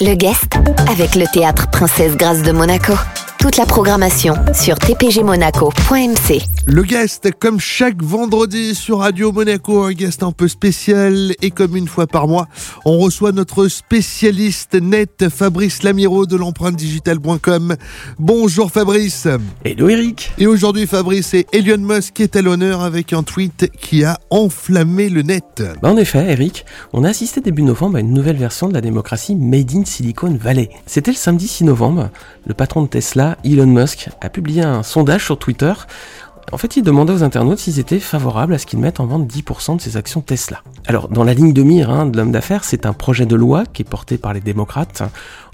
Le guest avec le théâtre Princesse Grâce de Monaco. Toute la programmation sur tpgmonaco.mc. Le guest, comme chaque vendredi sur Radio Monaco, un guest un peu spécial et comme une fois par mois, on reçoit notre spécialiste net Fabrice Lamiro de l'empreinte digitale.com. Bonjour Fabrice. Hello Eric. Et aujourd'hui Fabrice, c'est Elon Musk qui est à l'honneur avec un tweet qui a enflammé le net. Bah en effet, Eric, on a assisté début novembre à une nouvelle version de la démocratie Made in Silicon Valley. C'était le samedi 6 novembre. Le patron de Tesla Elon Musk, a publié un sondage sur Twitter. En fait, il demandait aux internautes s'ils étaient favorables à ce qu'ils mettent en vente 10% de ses actions Tesla. Alors, dans la ligne de mire hein, de l'homme d'affaires, c'est un projet de loi qui est porté par les démocrates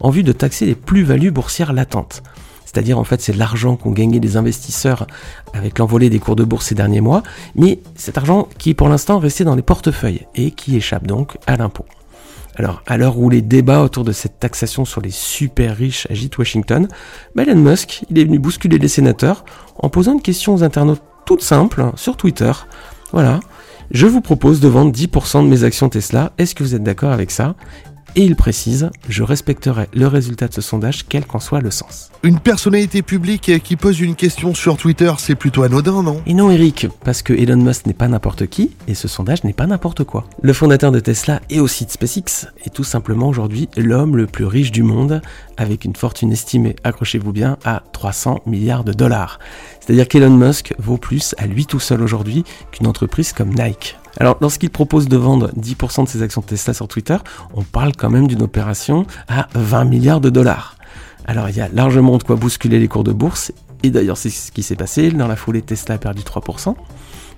en vue de taxer les plus-values boursières latentes. C'est-à-dire, en fait, c'est l'argent qu'ont gagné les investisseurs avec l'envolée des cours de bourse ces derniers mois, mais cet argent qui pour l'instant resté dans les portefeuilles et qui échappe donc à l'impôt. Alors, à l'heure où les débats autour de cette taxation sur les super riches agitent Washington, bah, Elon Musk, il est venu bousculer les sénateurs en posant une question aux internautes toute simple sur Twitter. Voilà. Je vous propose de vendre 10% de mes actions Tesla. Est-ce que vous êtes d'accord avec ça? Et il précise, je respecterai le résultat de ce sondage, quel qu'en soit le sens. Une personnalité publique qui pose une question sur Twitter, c'est plutôt anodin, non? Et non, Eric, parce que Elon Musk n'est pas n'importe qui, et ce sondage n'est pas n'importe quoi. Le fondateur de Tesla et aussi de SpaceX est tout simplement aujourd'hui l'homme le plus riche du monde, avec une fortune estimée, accrochez-vous bien, à 300 milliards de dollars. C'est-à-dire qu'Elon Musk vaut plus à lui tout seul aujourd'hui qu'une entreprise comme Nike. Alors, lorsqu'il propose de vendre 10% de ses actions Tesla sur Twitter, on parle quand même d'une opération à 20 milliards de dollars. Alors, il y a largement de quoi bousculer les cours de bourse, et d'ailleurs, c'est ce qui s'est passé. Dans la foulée, Tesla a perdu 3%.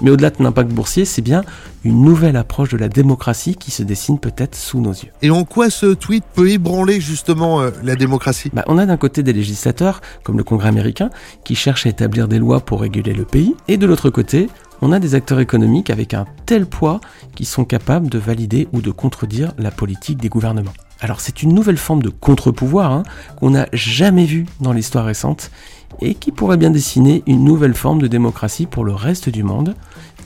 Mais au-delà de l'impact boursier, c'est bien une nouvelle approche de la démocratie qui se dessine peut-être sous nos yeux. Et en quoi ce tweet peut ébranler justement euh, la démocratie? Bah, On a d'un côté des législateurs, comme le Congrès américain, qui cherchent à établir des lois pour réguler le pays, et de l'autre côté, on a des acteurs économiques avec un tel poids qui sont capables de valider ou de contredire la politique des gouvernements. Alors c'est une nouvelle forme de contre-pouvoir hein, qu'on n'a jamais vue dans l'histoire récente et qui pourrait bien dessiner une nouvelle forme de démocratie pour le reste du monde,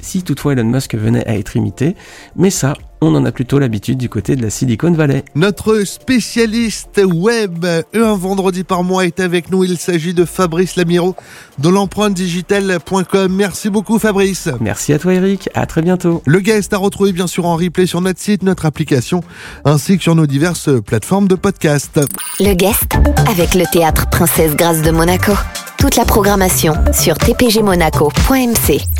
si toutefois Elon Musk venait à être imité, mais ça, on en a plutôt l'habitude du côté de la Silicon Valley. Notre spécialiste web, un vendredi par mois, est avec nous. Il s'agit de Fabrice Lamiro de l'empreinte digitale.com. Merci beaucoup Fabrice. Merci à toi Eric, à très bientôt. Le guest à retrouver bien sûr en replay sur notre site, notre application, ainsi que sur nos diverses plateformes de podcast. Le guest avec le théâtre Princesse Grâce de Monaco. Toute la programmation sur tpgmonaco.mc.